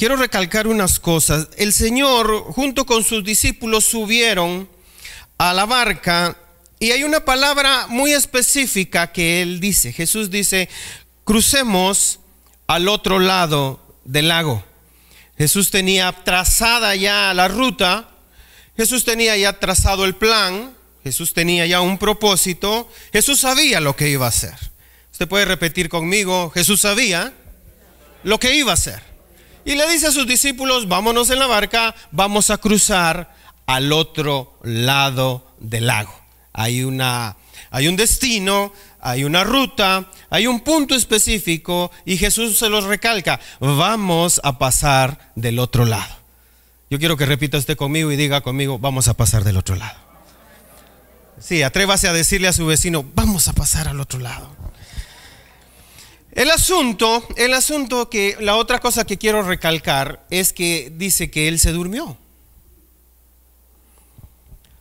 quiero recalcar unas cosas. El Señor junto con sus discípulos subieron a la barca y hay una palabra muy específica que Él dice. Jesús dice, crucemos al otro lado del lago. Jesús tenía trazada ya la ruta, Jesús tenía ya trazado el plan, Jesús tenía ya un propósito, Jesús sabía lo que iba a hacer. Usted puede repetir conmigo, Jesús sabía lo que iba a hacer. Y le dice a sus discípulos, vámonos en la barca, vamos a cruzar al otro lado del lago. Hay, una, hay un destino, hay una ruta, hay un punto específico y Jesús se los recalca, vamos a pasar del otro lado. Yo quiero que repita usted conmigo y diga conmigo, vamos a pasar del otro lado. Sí, atrévase a decirle a su vecino, vamos a pasar al otro lado. El asunto, el asunto que, la otra cosa que quiero recalcar es que dice que él se durmió. O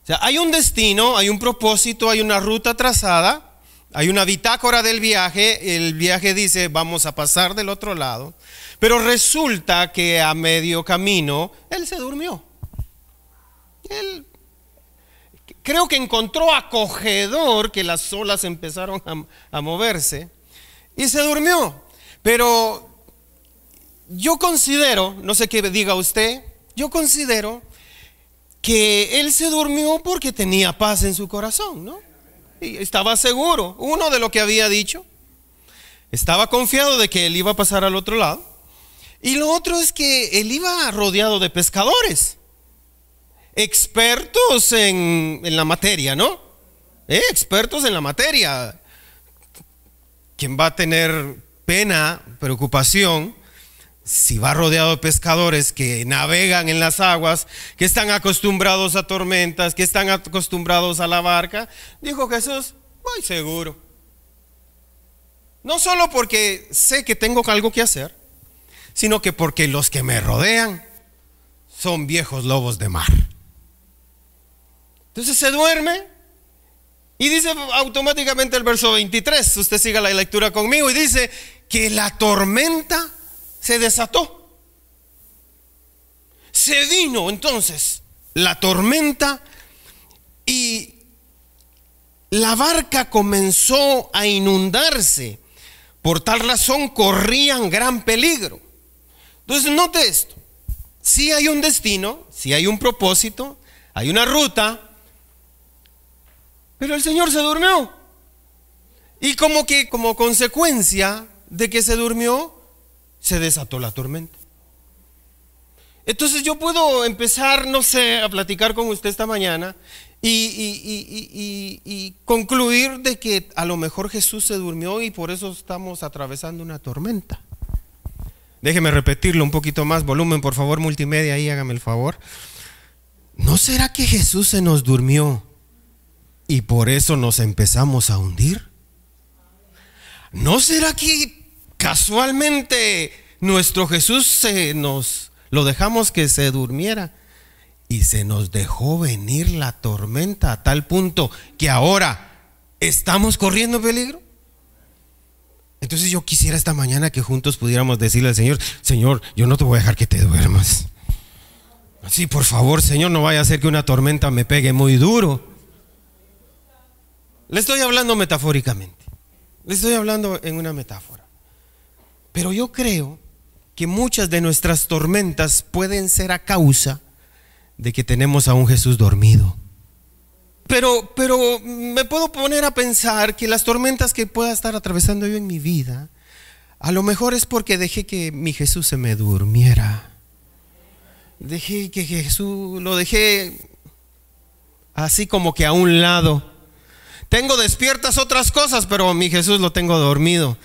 sea, hay un destino, hay un propósito, hay una ruta trazada, hay una bitácora del viaje, el viaje dice vamos a pasar del otro lado, pero resulta que a medio camino él se durmió. Él creo que encontró acogedor que las olas empezaron a, a moverse y se durmió. Pero yo considero, no sé qué diga usted, yo considero que él se durmió porque tenía paz en su corazón, ¿no? estaba seguro, uno de lo que había dicho. Estaba confiado de que él iba a pasar al otro lado. Y lo otro es que él iba rodeado de pescadores, expertos en, la materia, ¿no? Eh, expertos en la materia. Quien va a tener pena, preocupación, si va rodeado de pescadores que navegan en las aguas, que están acostumbrados a tormentas, que están acostumbrados a la barca, dijo Jesús, voy seguro. No solo porque sé que tengo algo que hacer, sino que porque los que me rodean son viejos lobos de mar. Entonces se duerme y dice automáticamente el verso 23, usted siga la lectura conmigo, y dice que la tormenta se desató. Se vino entonces la tormenta y la barca comenzó a inundarse. Por tal razón corrían gran peligro. Entonces note esto. Si hay un destino, si hay un propósito, hay una ruta, pero el Señor se durmió. Y como que como consecuencia de que se durmió, se desató la tormenta. Entonces yo puedo empezar, no sé, a platicar con usted esta mañana y, concluir de que a lo mejor Jesús se durmió y por eso estamos atravesando una tormenta. Déjeme repetirlo un poquito más, volumen por favor, multimedia ahí, hágame el favor. ¿No será que Jesús se nos durmió y por eso nos empezamos a hundir? ¿No será que casualmente nuestro Jesús se nos lo dejamos que se durmiera y se nos dejó venir la tormenta a tal punto que ahora estamos corriendo peligro. Entonces yo quisiera esta mañana que juntos pudiéramos decirle al Señor, Señor, yo no te voy a dejar que te duermas. Sí, por favor, Señor, no vaya a ser que una tormenta me pegue muy duro. Le estoy hablando metafóricamente. Le estoy hablando en una metáfora. Pero yo creo que muchas de nuestras tormentas pueden ser a causa de que tenemos a un Jesús dormido. Pero, pero me puedo poner a pensar que las tormentas que pueda estar atravesando yo en mi vida, a lo mejor es porque dejé que mi Jesús se me durmiera. Dejé que Jesús, lo dejé así como que a un lado. Tengo despiertas otras cosas, pero mi Jesús lo tengo dormido.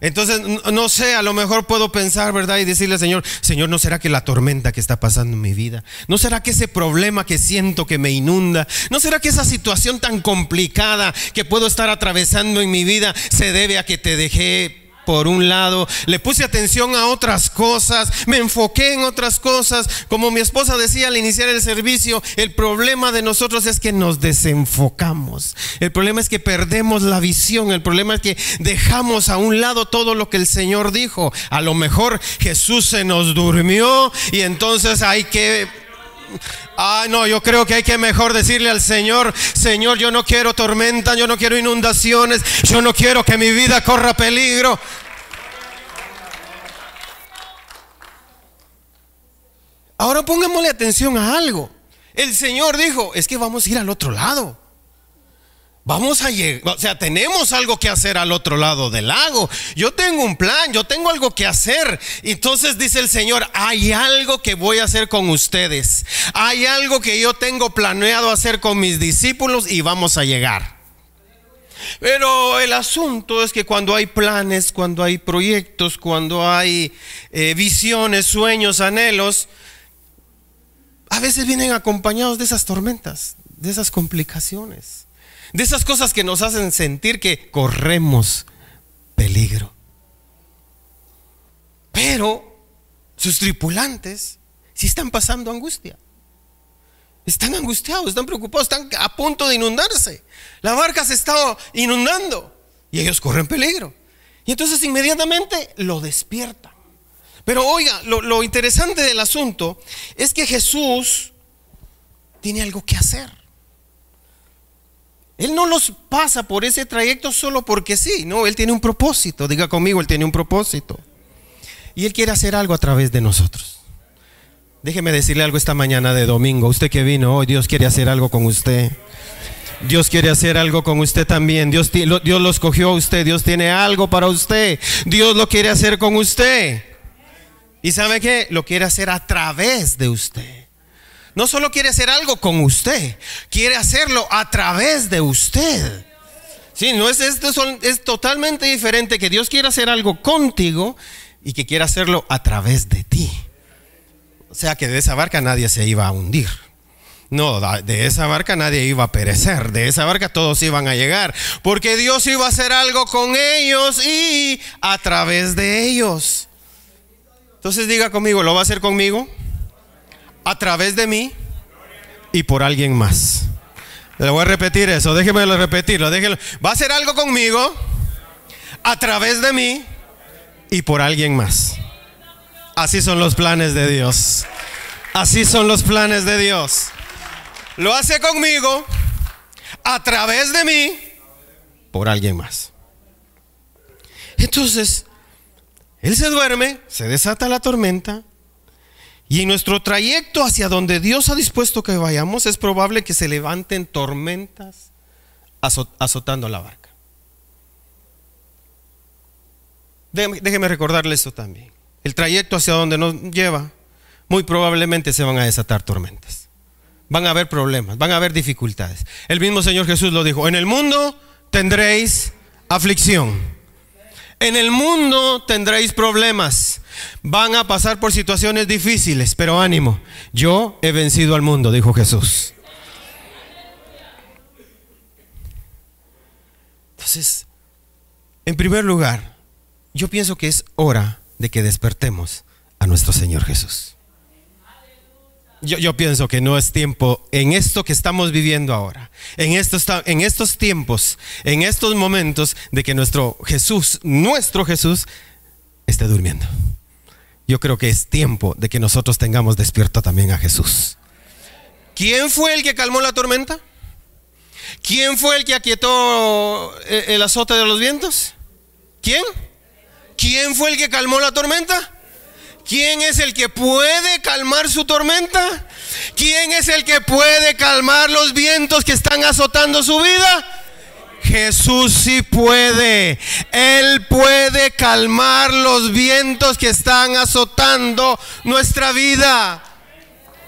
Entonces, no sé, a lo mejor puedo pensar, ¿verdad? Y decirle Señor, Señor, ¿no será que la tormenta que está pasando en mi vida? ¿No será que ese problema que siento que me inunda? ¿No será que esa situación tan complicada que puedo estar atravesando en mi vida se debe a que te dejé por un lado, le puse atención a otras cosas, me enfoqué en otras cosas. Como mi esposa decía al iniciar el servicio, el problema de nosotros es que nos desenfocamos. El problema es que perdemos la visión, el problema es que dejamos a un lado todo lo que el Señor dijo. A lo mejor Jesús se nos durmió y entonces hay que Ah, no, yo creo que hay que mejor decirle al Señor, Señor, yo no quiero tormenta, yo no quiero inundaciones, yo no quiero que mi vida corra peligro. Ahora pongámosle atención a algo. El Señor dijo, es que vamos a ir al otro lado. Vamos a llegar, o sea, tenemos algo que hacer al otro lado del lago. Yo tengo un plan, yo tengo algo que hacer. Entonces dice el Señor, hay algo que voy a hacer con ustedes. Hay algo que yo tengo planeado hacer con mis discípulos y vamos a llegar. Pero el asunto es que cuando hay planes, cuando hay proyectos, cuando hay eh, visiones, sueños, anhelos, a veces vienen acompañados de esas tormentas, de esas complicaciones. De esas cosas que nos hacen sentir que corremos peligro. Pero sus tripulantes sí están pasando angustia. Están angustiados, están preocupados, están a punto de inundarse. La barca se está inundando y ellos corren peligro. Y entonces inmediatamente lo despiertan. Pero oiga, lo, lo interesante del asunto es que Jesús tiene algo que hacer. Él no los pasa por ese trayecto solo porque sí, no, Él tiene un propósito, diga conmigo, Él tiene un propósito. Y Él quiere hacer algo a través de nosotros. Déjeme decirle algo esta mañana de domingo, usted que vino hoy, Dios quiere hacer algo con usted. Dios quiere hacer algo con usted también. Dios, Dios lo escogió a usted. Dios tiene algo para usted. Dios lo quiere hacer con usted. ¿Y sabe qué? Lo quiere hacer a través de usted no solo quiere hacer algo con usted, quiere hacerlo a través de usted. Sí, no es esto, es totalmente diferente que Dios quiera hacer algo contigo y que quiera hacerlo a través de ti. O sea que de esa barca nadie se iba a hundir. No, de esa barca nadie iba a perecer, de esa barca todos iban a llegar, porque Dios iba a hacer algo con ellos y a través de ellos. Entonces diga conmigo, ¿lo va a hacer conmigo? A través de mí y por alguien más. Le voy a repetir eso, déjeme repetirlo, déjelo. Va a hacer algo conmigo a través de mí y por alguien más. Así son los planes de Dios. Así son los planes de Dios. Lo hace conmigo a través de mí por alguien más. Entonces, él se duerme, se desata la tormenta, y en nuestro trayecto hacia donde Dios ha dispuesto que vayamos es probable que se levanten tormentas azotando la barca. Déjeme recordarle esto también. El trayecto hacia donde nos lleva, muy probablemente se van a desatar tormentas. Van a haber problemas, van a haber dificultades. El mismo Señor Jesús lo dijo, en el mundo tendréis aflicción. En el mundo tendréis problemas. Van a pasar por situaciones difíciles, pero ánimo. Yo he vencido al mundo, dijo Jesús. Entonces, en primer lugar, yo pienso que es hora de que despertemos a nuestro Señor Jesús. Yo, pienso que no es tiempo en esto que estamos viviendo ahora, en estos, en estos tiempos, en estos momentos de que nuestro Jesús, nuestro Jesús, esté durmiendo. Yo creo que es tiempo de que nosotros tengamos despierto también a Jesús. ¿Quién fue el que calmó la tormenta? ¿Quién fue el que aquietó el azote de los vientos? ¿Quién? ¿Quién fue el que calmó la tormenta? ¿Quién es el que puede calmar su tormenta? ¿Quién es el que puede calmar los vientos que están azotando su vida? Jesús sí puede. Él puede calmar los vientos que están azotando nuestra vida.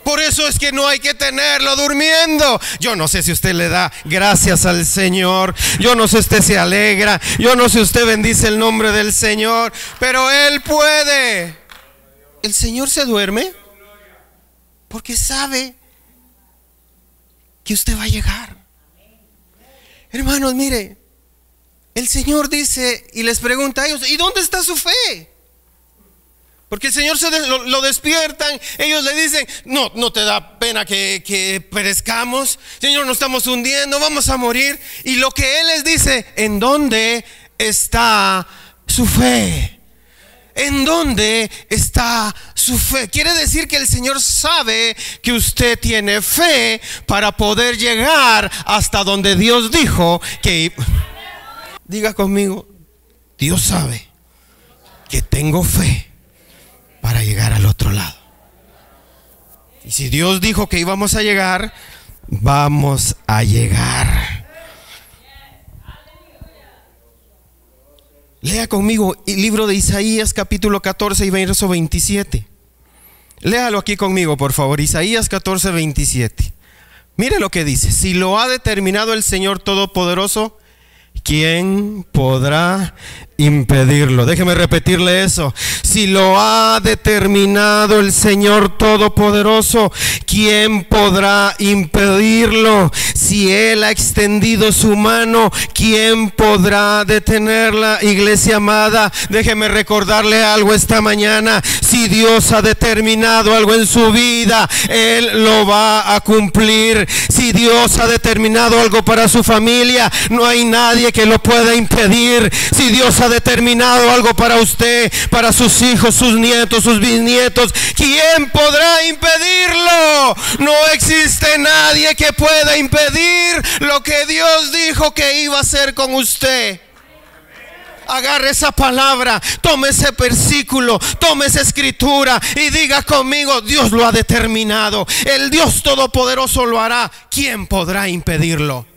Por eso es que no hay que tenerlo durmiendo. Yo no sé si usted le da gracias al Señor. Yo no sé si usted se alegra. Yo no sé si usted bendice el nombre del Señor. Pero Él puede el Señor se duerme porque sabe que usted va a llegar. Hermanos, mire, el Señor dice y les pregunta a ellos, ¿y dónde está su fe? Porque el Señor se lo, despiertan, ellos le dicen, no, no te da pena que, que perezcamos, Señor, nos estamos hundiendo, vamos a morir. Y lo que Él les dice, ¿en dónde está su fe? ¿En dónde está su fe? Quiere decir que el Señor sabe que usted tiene fe para poder llegar hasta donde Dios dijo que... Diga conmigo, Dios sabe que tengo fe para llegar al otro lado. Y si Dios dijo que íbamos a llegar, vamos a llegar. Lea conmigo el libro de Isaías capítulo 14 y verso 27. Léalo aquí conmigo, por favor. Isaías 14, 27. Mire lo que dice. Si lo ha determinado el Señor Todopoderoso, ¿quién podrá impedirlo. Déjeme repetirle eso. Si lo ha determinado el Señor Todopoderoso, ¿quién podrá impedirlo? Si Él ha extendido su mano, ¿quién podrá detenerla? Iglesia amada, déjeme recordarle algo esta mañana. Si Dios ha determinado algo en su vida, Él lo va a cumplir. Si Dios ha determinado algo para su familia, no hay nadie que lo pueda impedir. Si Dios ha determinado algo para usted, para sus hijos, sus nietos, sus bisnietos. ¿Quién podrá impedirlo? No existe nadie que pueda impedir lo que Dios dijo que iba a hacer con usted agarre esa palabra, tome ese versículo, tome esa escritura y diga conmigo, Dios lo ha determinado, el Dios Todopoderoso lo hará, ¿quién podrá impedirlo?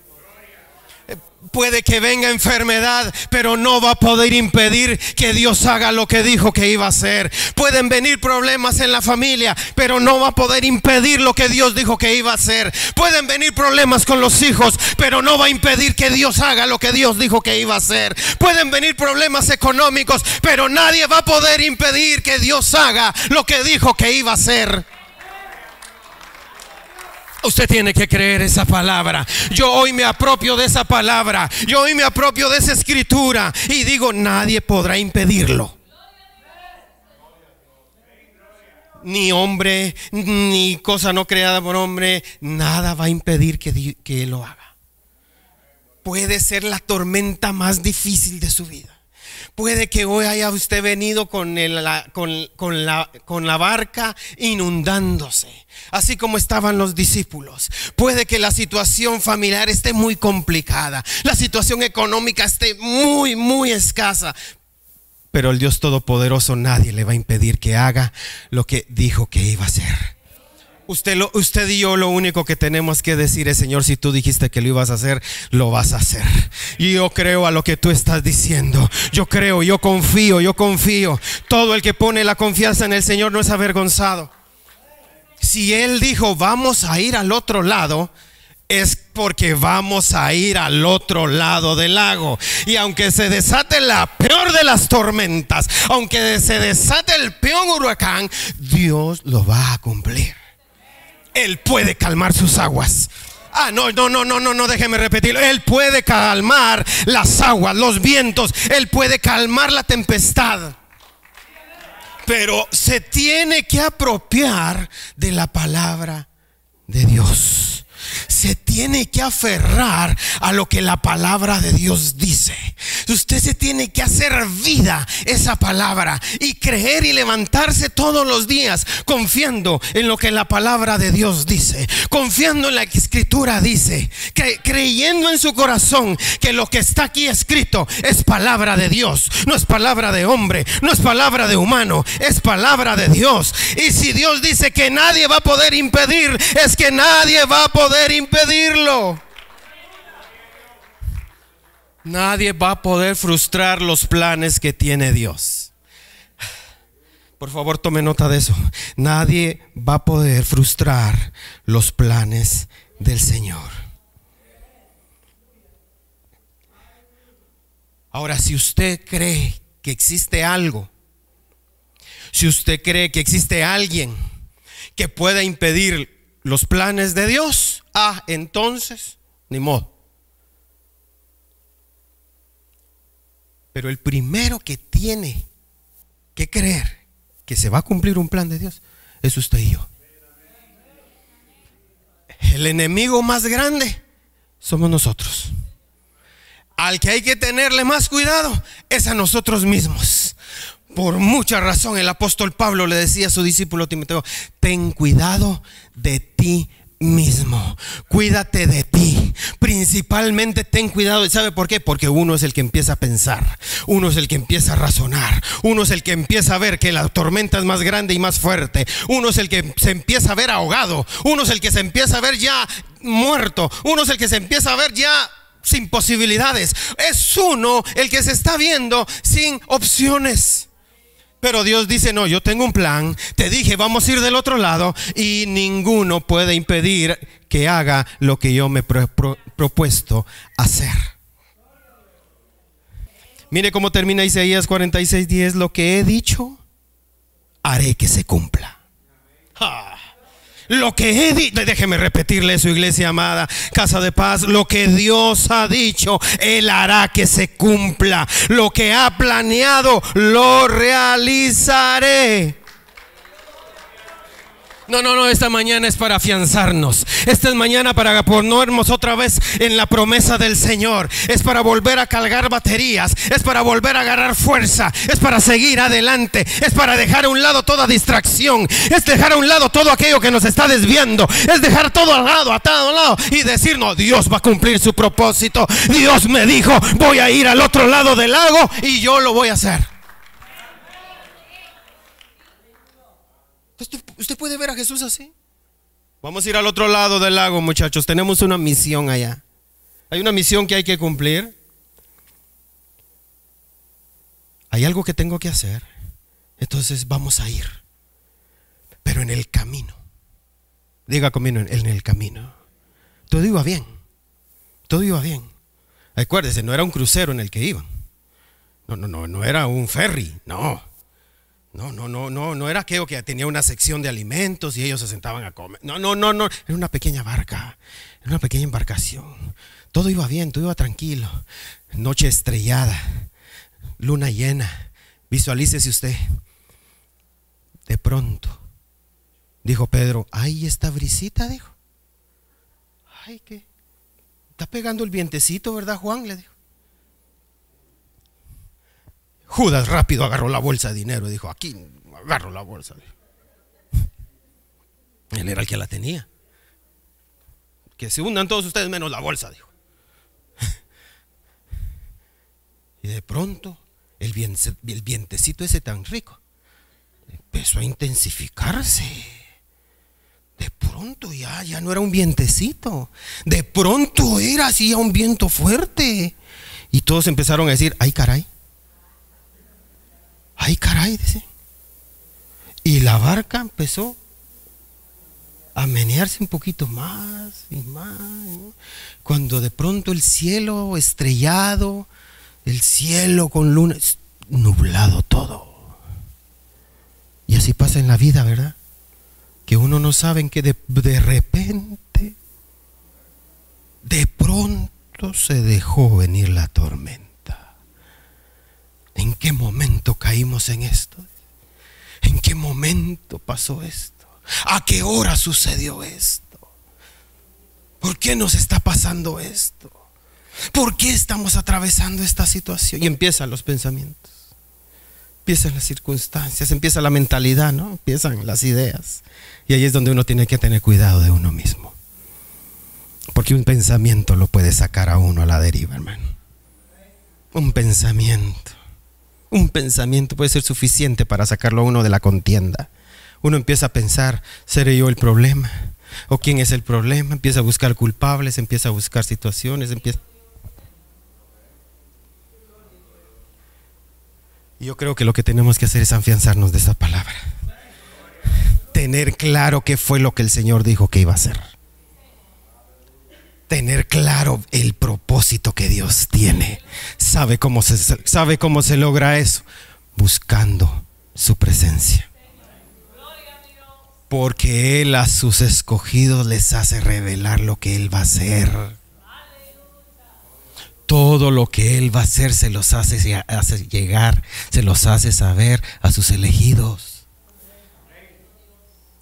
Puede que venga enfermedad, pero no va a poder impedir que Dios haga lo que dijo que iba a hacer. Pueden venir problemas en la familia, pero no va a poder impedir lo que Dios dijo que iba a hacer. Pueden venir problemas con los hijos, pero no va a impedir que Dios haga lo que Dios dijo que iba a hacer. Pueden venir problemas económicos, pero nadie va a poder impedir que Dios haga lo que dijo que iba a hacer. Usted tiene que creer esa palabra. Yo hoy me apropio de esa palabra. Yo hoy me apropio de esa escritura. Y digo, nadie podrá impedirlo. Ni hombre, ni cosa no creada por hombre. Nada va a impedir que, que Él lo haga. Puede ser la tormenta más difícil de su vida. Puede que hoy haya usted venido con, con, la, con la barca inundándose, así como estaban los discípulos. Puede que la situación familiar esté muy complicada, la situación económica esté muy, muy escasa. Pero el Dios Todopoderoso nadie le va a impedir que haga lo que dijo que iba a hacer. Usted, lo, usted y yo lo único que tenemos que decir es, Señor, si tú dijiste que lo ibas a hacer, lo vas a hacer. Y yo creo a lo que tú estás diciendo. Yo creo, yo confío, yo confío. Todo el que pone la confianza en el Señor no es avergonzado. Si Él dijo, vamos a ir al otro lado, es porque vamos a ir al otro lado del lago. Y aunque se desate la peor de las tormentas, aunque se desate el peor huracán, Dios lo va a cumplir. Él puede calmar sus aguas. Ah, no, no, no, no, no, no, déjeme repetirlo. Él puede calmar las aguas, los vientos. Él puede calmar la tempestad. Pero se tiene que apropiar de la palabra de Dios se tiene que aferrar a lo que la palabra de Dios dice. Usted se tiene que hacer vida esa palabra y creer y levantarse todos los días confiando en lo que la palabra de Dios dice, confiando en la escritura dice, creyendo en su corazón que lo que está aquí escrito es palabra de Dios, no es palabra de hombre, no es palabra de humano, es palabra de Dios. Y si Dios dice que nadie va a poder impedir, es que nadie va a poder Nadie va a poder frustrar los planes que tiene Dios. Por favor, tome nota de eso. Nadie va a poder frustrar los planes del Señor. Ahora, si usted cree que existe algo, si usted cree que existe alguien que pueda impedir los planes de Dios, Ah, entonces, ni modo. Pero el primero que tiene que creer que se va a cumplir un plan de Dios es usted y yo. El enemigo más grande somos nosotros. Al que hay que tenerle más cuidado es a nosotros mismos. Por mucha razón el apóstol Pablo le decía a su discípulo Timoteo, ten cuidado de ti mismo. Cuídate de ti. Principalmente ten cuidado. ¿Sabe por qué? Porque uno es el que empieza a pensar. Uno es el que empieza a razonar. Uno es el que empieza a ver que la tormenta es más grande y más fuerte. Uno es el que se empieza a ver ahogado. Uno es el que se empieza a ver ya muerto. Uno es el que se empieza a ver ya sin posibilidades. Es uno el que se está viendo sin opciones. Pero Dios dice, no, yo tengo un plan, te dije, vamos a ir del otro lado y ninguno puede impedir que haga lo que yo me he propuesto hacer. Mire cómo termina Isaías 46, 10, lo que he dicho, haré que se cumpla. Lo que he dicho, déjeme repetirle su iglesia amada, casa de paz, lo que Dios ha dicho, Él hará que se cumpla. Lo que ha planeado, lo realizaré. No, no, no, esta mañana es para afianzarnos. Esta es mañana para ponernos otra vez en la promesa del Señor. Es para volver a cargar baterías. Es para volver a agarrar fuerza. Es para seguir adelante. Es para dejar a un lado toda distracción. Es dejar a un lado todo aquello que nos está desviando. Es dejar todo al lado, atado al lado y decir, no, Dios va a cumplir su propósito. Dios me dijo, voy a ir al otro lado del lago y yo lo voy a hacer. ¿Usted, puede ver a Jesús así? Vamos a ir al otro lado del lago, muchachos. Tenemos una misión allá. Hay una misión que hay que cumplir. Hay algo que tengo que hacer. Entonces vamos a ir. Pero en el camino. Diga conmigo, en el camino. Todo iba bien. Todo iba bien. Acuérdese, no era un crucero en el que iban. No, no, no, no era un ferry. No. No, no, no, no, no era aquello que tenía una sección de alimentos y ellos se sentaban a comer. No, no, no, no, era una pequeña barca, era una pequeña embarcación. Todo iba bien, todo iba tranquilo. Noche estrellada, luna llena. Visualícese usted. De pronto, dijo Pedro, ay, esta brisita, dijo. Ay, ¿qué? Está pegando el vientecito, ¿verdad, Juan? Le dijo. Judas rápido agarró la bolsa de dinero y dijo, aquí agarro la bolsa. Él era el que la tenía. Que se hundan todos ustedes menos la bolsa, dijo. Y de pronto el, vientecito ese tan rico empezó a intensificarse. De pronto ya, ya no era un vientecito. De pronto era así un viento fuerte. Y todos empezaron a decir, ay caray, ay caray, dice. Y la barca empezó a menearse un poquito más y más. Cuando de pronto el cielo estrellado, el cielo con luna, nublado todo. Y así pasa en la vida, ¿verdad? Que uno no sabe que de, de repente, de pronto se dejó venir la tormenta. ¿En qué momento caímos en esto? ¿En qué momento pasó esto? ¿A qué hora sucedió esto? ¿Por qué nos está pasando esto? ¿Por qué estamos atravesando esta situación? Y empiezan los pensamientos, empiezan las circunstancias, empieza la mentalidad, ¿no? Empiezan las ideas. Y ahí es donde uno tiene que tener cuidado de uno mismo. Porque un pensamiento lo puede sacar a uno a la deriva, hermano. Un pensamiento. Un pensamiento puede ser suficiente para sacarlo a uno de la contienda. Uno empieza a pensar, ¿seré yo el problema? ¿O quién es el problema? Empieza a buscar culpables, empieza a buscar situaciones, empieza... Yo creo que lo que tenemos que hacer es afianzarnos de esa palabra. Tener claro qué fue lo que el Señor dijo que iba a hacer tener claro el propósito que Dios tiene. ¿Sabe cómo se, sabe cómo se logra eso? Buscando su presencia. Porque Él a sus escogidos les hace revelar lo que Él va a hacer. todo lo que Él va a hacer se los hace, hace llegar, se los hace saber a sus elegidos.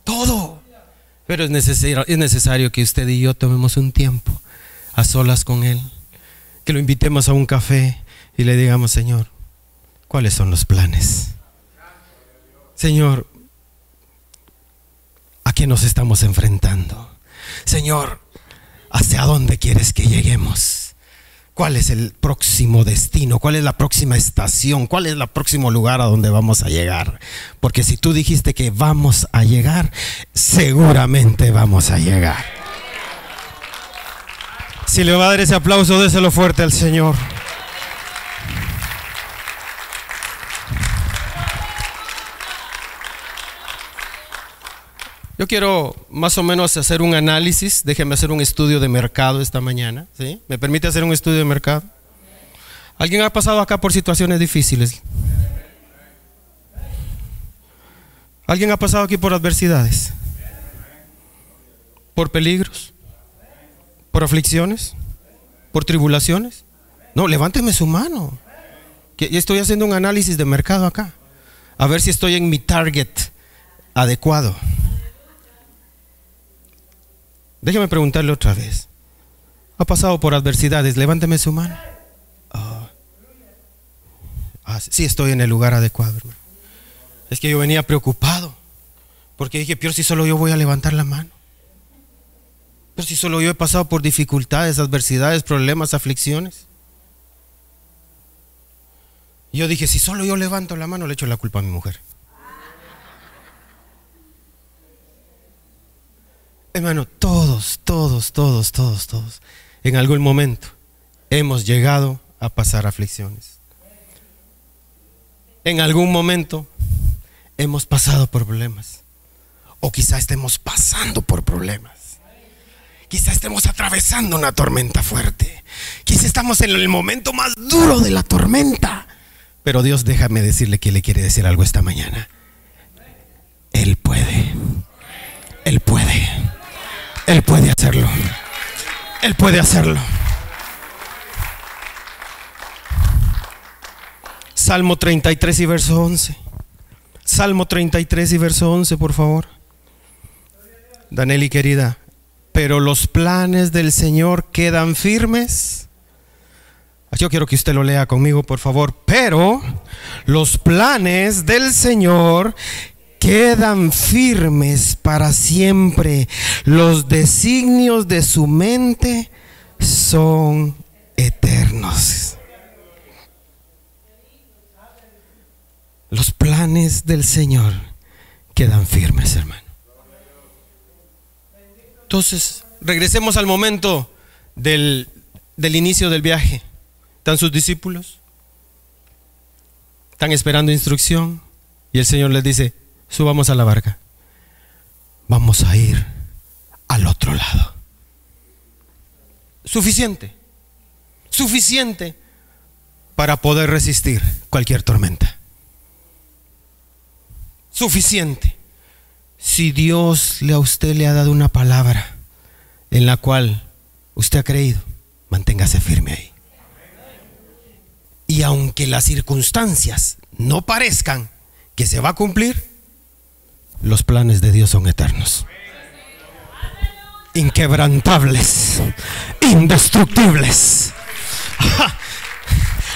Todo. Pero es necesario, es necesario que usted y yo tomemos un tiempo a solas con Él, que lo invitemos a un café y le digamos, Señor, ¿cuáles son los planes? Señor, ¿a qué nos estamos enfrentando? Señor, ¿hacia dónde quieres que lleguemos? ¿Cuál es el próximo destino? ¿Cuál es la próxima estación? ¿Cuál es el próximo lugar a donde vamos a llegar? Porque si tú dijiste que vamos a llegar, seguramente vamos a llegar. Si le va a dar ese aplauso, déselo fuerte al Señor. Yo quiero más o menos hacer un análisis, déjeme hacer un estudio de mercado esta mañana, ¿sí? ¿Me permite hacer un estudio de mercado? ¿Alguien ha pasado acá por situaciones difíciles? ¿Alguien ha pasado aquí por adversidades? ¿Por peligros? ¿Por aflicciones? ¿Por tribulaciones? No, levánteme su mano. Que estoy haciendo un análisis de mercado acá. A ver si estoy en mi target adecuado. Déjeme preguntarle otra vez. ¿Ha pasado por adversidades? Levánteme su mano. Ah, ah sí, estoy en el lugar adecuado, hermano. Es que yo venía preocupado. Porque dije, peor si solo yo voy a levantar la mano. Si solo yo he pasado por dificultades, adversidades, problemas, aflicciones. Yo dije, si solo yo levanto la mano, le echo la culpa a mi mujer. Hermano, todos, todos, todos, todos, todos, en algún momento hemos llegado a pasar aflicciones. En algún momento hemos pasado por problemas. O quizá estemos pasando por problemas. Quizá estemos atravesando una tormenta fuerte. Quizá estamos en el momento más duro de la tormenta. Pero Dios déjame decirle que le quiere decir algo esta mañana. Él puede. Él puede. Él puede hacerlo. Él puede hacerlo. Salmo 33 y verso 11. Salmo 33 y verso 11, por favor. Daneli querida, pero los planes del Señor quedan firmes. Yo quiero que usted lo lea conmigo, por favor. Pero los planes del Señor quedan firmes para siempre. Los designios de su mente son eternos. Los planes del Señor quedan firmes, hermano. Entonces, regresemos al momento del, del inicio del viaje. ¿Están sus discípulos? Están esperando instrucción. Y el Señor les dice, subamos a la barca. Vamos a ir al otro lado. Suficiente. Suficiente para poder resistir cualquier tormenta. Suficiente. Si Dios le a usted le ha dado una palabra en la cual usted ha creído, manténgase firme ahí. Y aunque las circunstancias no parezcan que se va a cumplir, los planes de Dios son eternos. Inquebrantables, indestructibles.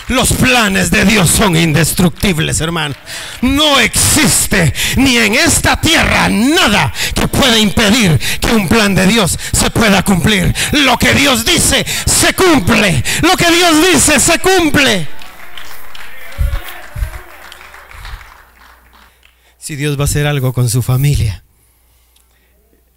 Los planes de Dios son indestructibles, hermano. No existe ni en esta tierra nada que pueda impedir que un plan de Dios se pueda cumplir. Lo que Dios dice se cumple. Lo que Dios dice se cumple. si Dios va a hacer algo con su familia.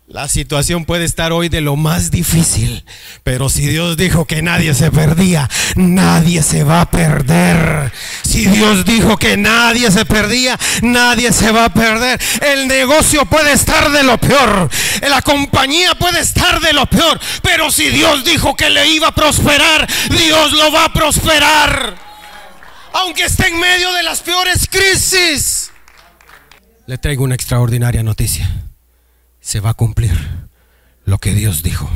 La situación puede estar hoy de lo más difícil, pero si Dios dijo que nadie se perdía, nadie se va a perder. Si Dios dijo que nadie se perdía, nadie se va a perder. El negocio puede estar de lo peor, la compañía puede estar de lo peor, pero si Dios dijo que le iba a prosperar, Dios lo va a prosperar. Aunque esté en medio de las peores crisis le traigo una extraordinaria noticia. Se va a cumplir lo que Dios dijo.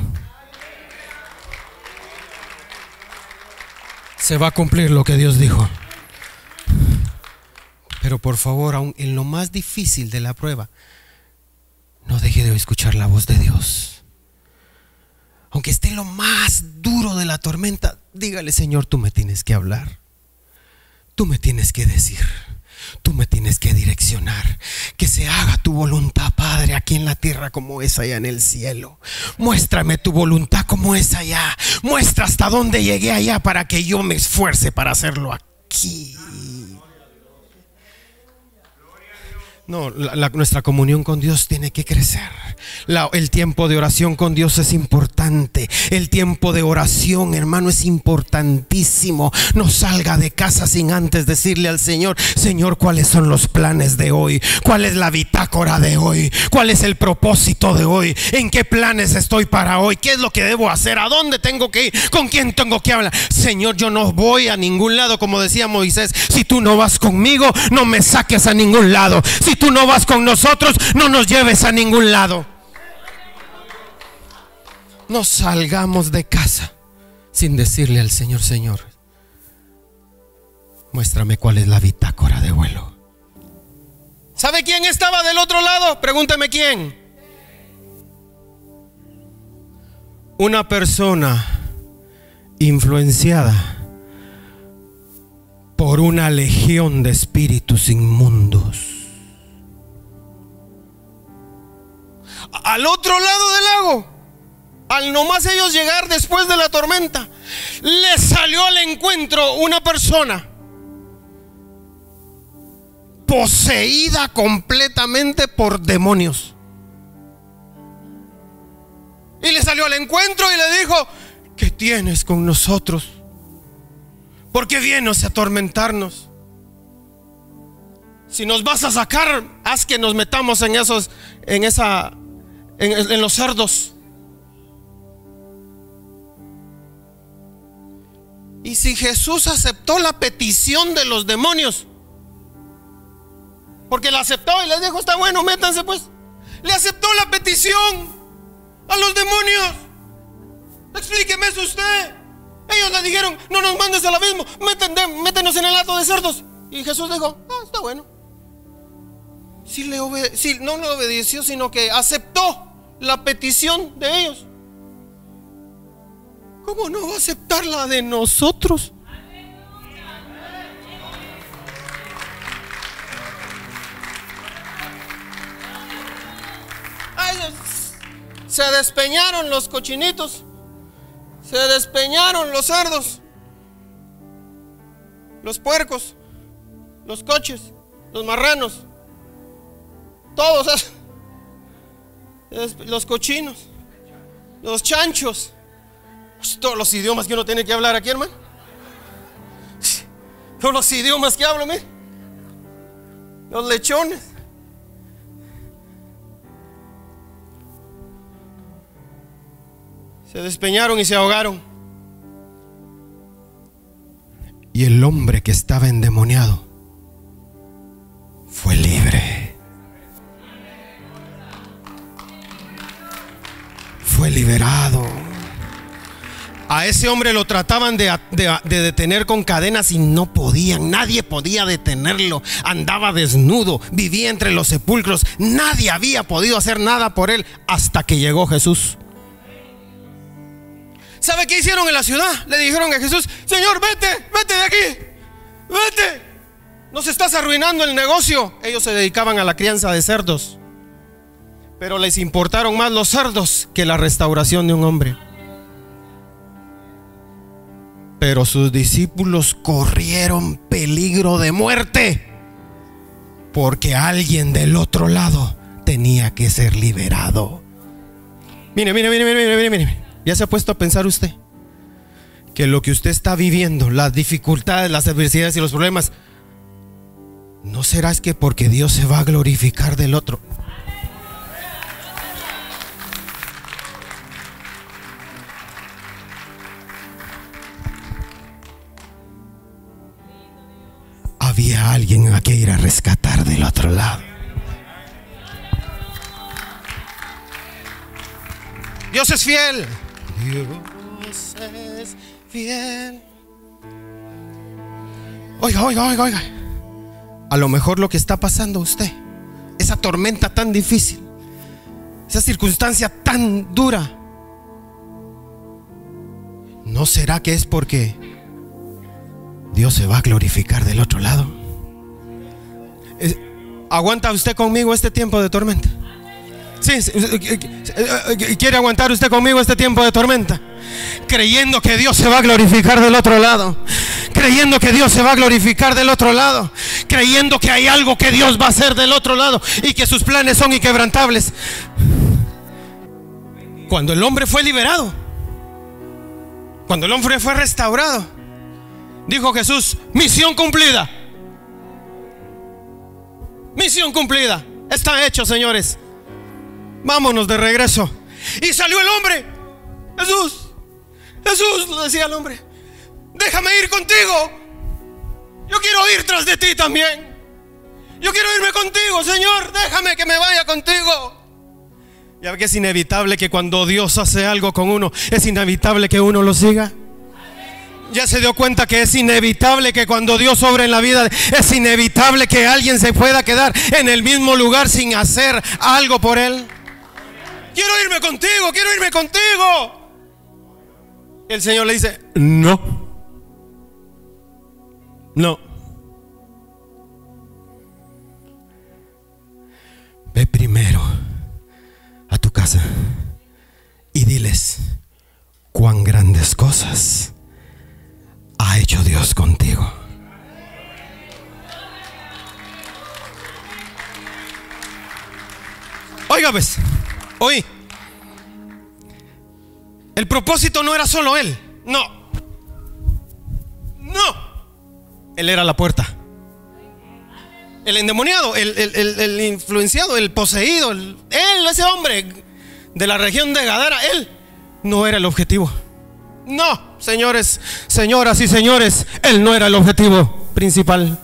se va a cumplir lo que Dios dijo. Pero por favor, aún en lo más difícil de la prueba, no deje de escuchar la voz de Dios. Aunque esté lo más duro de la tormenta, dígale, Señor, tú me tienes que hablar. Tú me tienes que decir. Tú me tienes que direccionar. Que se haga tu voluntad, Padre, aquí en la tierra como es allá en el cielo. Muéstrame tu voluntad como es allá. Muestra hasta dónde llegué allá para que yo me esfuerce para hacerlo aquí. No, nuestra comunión con Dios tiene que crecer. el tiempo de oración con Dios es importante. El tiempo de oración, hermano, es importantísimo. No salga de casa sin antes decirle al Señor, Señor, ¿cuáles son los planes de hoy? ¿Cuál es la bitácora de hoy? ¿Cuál es el propósito de hoy? ¿En qué planes estoy para hoy? ¿Qué es lo que debo hacer? ¿A dónde tengo que ir? ¿Con quién tengo que hablar? Señor, yo no voy a ningún lado, como decía Moisés. Si tú no vas conmigo, no me saques a ningún lado. Si tú no vas con nosotros, no nos lleves a ningún lado. No salgamos de casa sin decirle al Señor, Señor, muéstrame cuál es la bitácora de vuelo. ¿Sabe quién estaba del otro lado? Pregúnteme quién. Una persona influenciada por una legión de espíritus inmundos. Al otro lado del lago, al nomás ellos llegar después de la tormenta, les salió al encuentro una persona poseída completamente por demonios. Y le salió al encuentro y le dijo, ¿qué tienes con nosotros? ¿Por qué vienes a atormentarnos? Si nos vas a sacar, haz que nos metamos en esos, en esa en, los cerdos. Y si Jesús aceptó la petición de los demonios, porque la aceptó y les dijo, está bueno, métanse pues. Le aceptó la petición a los demonios. Explíqueme eso usted. Ellos le dijeron, no nos mandes al abismo, métenos en el hato de cerdos. Y Jesús dijo, ah, está bueno. Si no le obedeció, sino que aceptó la petición de ellos. ¿Cómo no va a aceptar la de nosotros? se despeñaron los cochinitos, se despeñaron los cerdos, los puercos, los coches, los marranos, todos los cochinos, los chanchos, todos los idiomas que uno tiene que hablar aquí, hermano. Todos los idiomas que hablo, mire. Los lechones. Se despeñaron y se ahogaron. Y el hombre que estaba endemoniado fue libre. Liberado. A ese hombre lo trataban de, detener con cadenas y no podían, nadie podía detenerlo. Andaba desnudo, vivía entre los sepulcros, nadie había podido hacer nada por él hasta que llegó Jesús. ¿Sabe qué hicieron en la ciudad? Le dijeron a Jesús, Señor, vete, vete de aquí, vete. Nos estás arruinando el negocio. Ellos se dedicaban a la crianza de cerdos. Pero les importaron más los cerdos que la restauración de un hombre. Pero sus discípulos corrieron peligro de muerte porque alguien del otro lado tenía que ser liberado. Mire, mire, mire, mire, mire, mire. Ya se ha puesto a pensar usted que lo que usted está viviendo, las dificultades, las adversidades y los problemas, ¿no será es que porque Dios se va a glorificar del otro? Había alguien a que ir a rescatar del otro lado. Dios es fiel. Dios es fiel. Oiga, oiga, oiga, oiga. A lo mejor lo que está pasando a usted, esa tormenta tan difícil, esa circunstancia tan dura, ¿no será que es porque Dios se va a glorificar del otro lado? ¿Aguanta usted conmigo este tiempo de tormenta? Sí, ¿quiere aguantar usted conmigo este tiempo de tormenta? Creyendo que Dios se va a glorificar del otro lado. Creyendo que Dios se va a glorificar del otro lado. Creyendo que hay algo que Dios va a hacer del otro lado y que sus planes son inquebrantables. Cuando el hombre fue liberado, cuando el hombre fue restaurado, dijo Jesús, misión cumplida. Misión cumplida. Está hecho, señores. Vámonos de regreso. Y salió el hombre. Jesús, Jesús, decía el hombre, déjame ir contigo. Yo quiero ir tras de ti también. Yo quiero irme contigo, Señor. Déjame que me vaya contigo. Ya que es inevitable que cuando Dios hace algo con uno, es inevitable que uno lo siga. Ya se dio cuenta que es inevitable que cuando Dios obra en la vida, es inevitable que alguien se pueda quedar en el mismo lugar sin hacer algo por él. Quiero irme contigo, quiero irme contigo. El Señor le dice, no. No. Oiga, ves, oí. El propósito no era solo él, no. No. Él era la puerta. El endemoniado, el, influenciado, el poseído, él, ese hombre de la región de Gadara, él no era el objetivo. No, señores, señoras y señores, él no era el objetivo principal.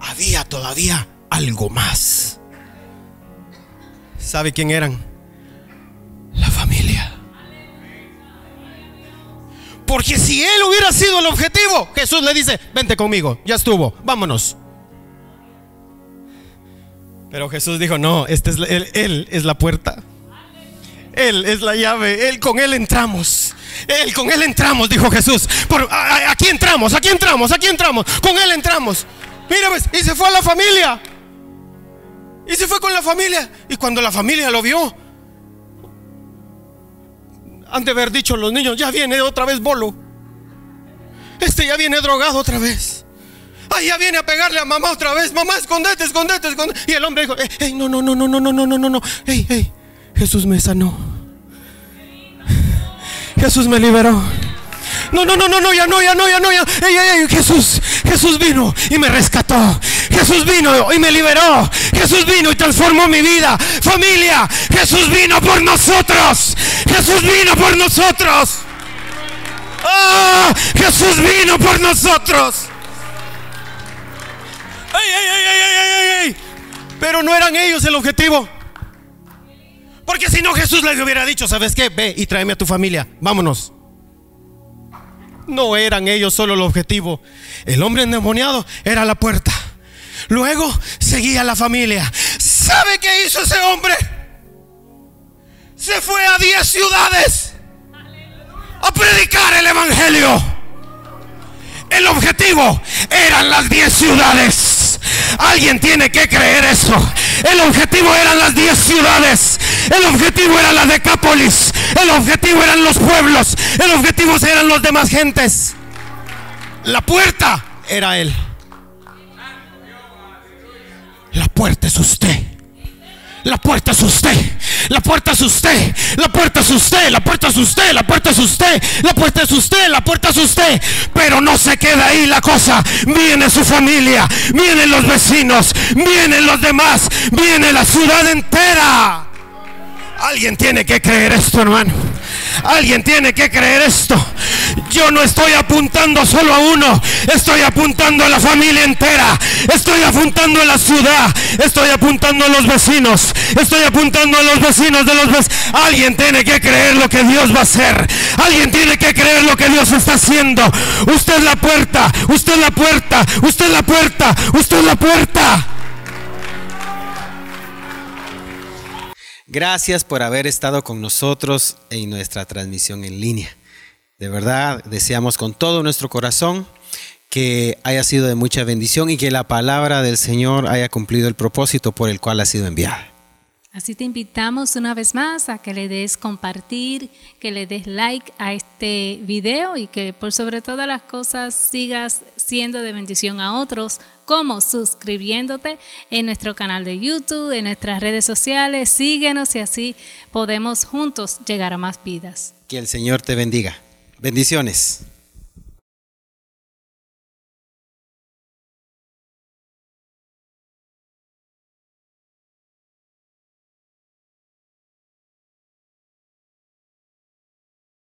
Había todavía algo más. ¿Sabe quién eran? La familia. Porque si él hubiera sido el objetivo, Jesús le dice, vente conmigo, ya estuvo, vámonos. Pero Jesús dijo, no, este es, él, él es la puerta. Él es la llave, él con él entramos. Él con él entramos, dijo Jesús. Aquí entramos, aquí entramos, aquí entramos. Con él entramos. Mira, pues, y se fue a la familia. Y se fue con la familia. Y cuando la familia lo vio, han de haber dicho los niños, ya viene otra vez bolo. Este ya viene drogado otra vez. Ay, ya viene a pegarle a mamá otra vez. Mamá, escondete, escondete, escondete. Y el hombre dijo, hey, no, no, no, no, no, no, no, no, no, no. Hey, hey, Jesús me sanó. Jesús me liberó. No, no, no, no, no, ya no, ya no, ya no, ya. Ey, ey, ey, Jesús, Jesús vino y me rescató. Jesús vino y me liberó. Jesús vino y transformó mi vida. Familia, Jesús vino por nosotros. Jesús vino por nosotros. ¡Ah! Jesús vino por nosotros. Pero no eran ellos el objetivo. Porque si no Jesús les hubiera dicho, ¿sabes qué? Ve y tráeme a tu familia. Vámonos. No eran ellos solo el objetivo. El hombre endemoniado era la puerta. Luego seguía la familia. ¿Sabe qué hizo ese hombre? Se fue a 10 ciudades a predicar el Evangelio. El objetivo eran las 10 ciudades. Alguien tiene que creer eso. El objetivo eran las 10 ciudades. El objetivo era la Decápolis. El objetivo eran los pueblos. El objetivo eran los demás gentes. La puerta era Él. La puerta es usted. La puerta es usted. La puerta es usted. La puerta es usted. La puerta es usted. La puerta es usted. La puerta es usted. La puerta es usted. Pero no se queda ahí la cosa. Viene su familia. Vienen los vecinos. Vienen los demás. Viene la ciudad entera. Alguien tiene que creer esto, hermano. Alguien tiene que creer esto. Yo no estoy apuntando solo a uno, estoy apuntando a la familia entera, estoy apuntando a la ciudad, estoy apuntando a los vecinos, estoy apuntando a los vecinos de los vecinos. Alguien tiene que creer lo que Dios va a hacer, alguien tiene que creer lo que Dios está haciendo. Usted es la puerta, usted es la puerta, usted es la puerta, usted es la puerta. Gracias por haber estado con nosotros en nuestra transmisión en línea. De verdad, deseamos con todo nuestro corazón que haya sido de mucha bendición y que la palabra del Señor haya cumplido el propósito por el cual ha sido enviada. Así te invitamos una vez más a que le des compartir, que le des like a este video y que por sobre todas las cosas sigas siendo de bendición a otros, como suscribiéndote en nuestro canal de YouTube, en nuestras redes sociales, síguenos y así podemos juntos llegar a más vidas. Que el Señor te bendiga. Bendiciones.